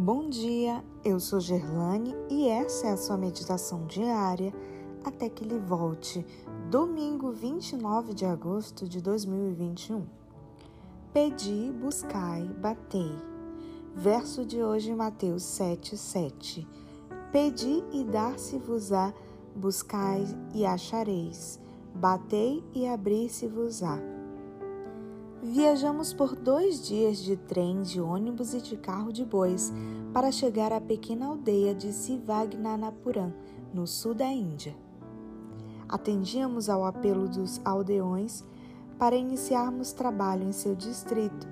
Bom dia, eu sou Gerlane e essa é a sua meditação diária até que ele volte, domingo 29 de agosto de 2021. Pedi, buscai, batei. Verso de hoje, Mateus 7, 7. Pedi e dar-se-vos-á, buscai e achareis, batei e abrir-se-vos-á. Viajamos por dois dias de trem, de ônibus e de carro de bois para chegar à pequena aldeia de Sivagnanapuram, no sul da Índia. Atendíamos ao apelo dos aldeões para iniciarmos trabalho em seu distrito.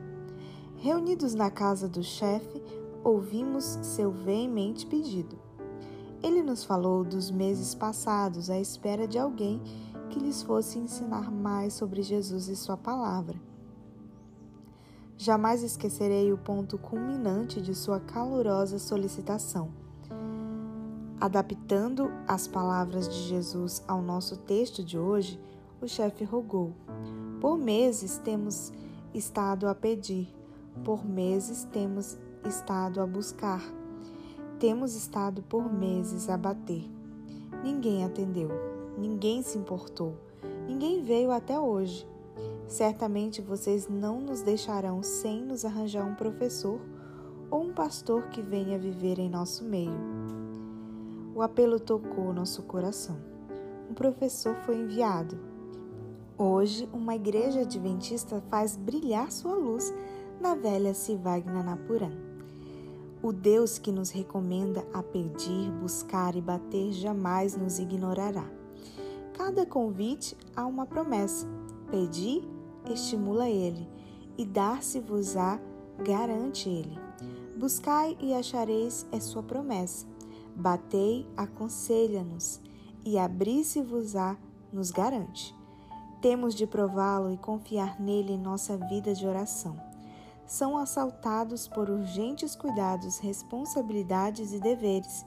Reunidos na casa do chefe, ouvimos seu veemente pedido. Ele nos falou dos meses passados à espera de alguém que lhes fosse ensinar mais sobre Jesus e sua palavra. Jamais esquecerei o ponto culminante de sua calorosa solicitação. Adaptando as palavras de Jesus ao nosso texto de hoje, o chefe rogou: Por meses temos estado a pedir, por meses temos estado a buscar, temos estado por meses a bater. Ninguém atendeu, ninguém se importou, ninguém veio até hoje. Certamente vocês não nos deixarão sem nos arranjar um professor ou um pastor que venha viver em nosso meio. O apelo tocou nosso coração. Um professor foi enviado. Hoje, uma igreja adventista faz brilhar sua luz na velha Sivagnanapuram. O Deus que nos recomenda a pedir, buscar e bater jamais nos ignorará. Cada convite há uma promessa. Pedi estimula ele, e dar-se-vos-á garante ele. Buscai e achareis é sua promessa. Batei, aconselha-nos, e abri-se-vos-á nos garante. Temos de prová-lo e confiar nele em nossa vida de oração. São assaltados por urgentes cuidados, responsabilidades e deveres.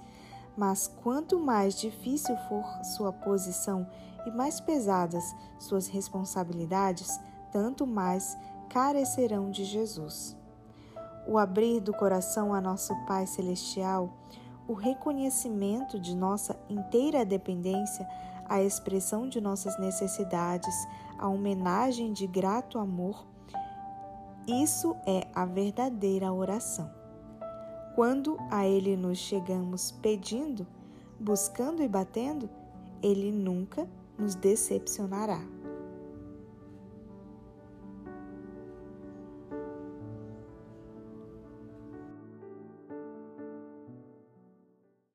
Mas quanto mais difícil for sua posição e mais pesadas suas responsabilidades, tanto mais carecerão de Jesus. O abrir do coração a nosso Pai Celestial, o reconhecimento de nossa inteira dependência, a expressão de nossas necessidades, a homenagem de grato amor, isso é a verdadeira oração. Quando a Ele nos chegamos pedindo, buscando e batendo, Ele nunca nos decepcionará.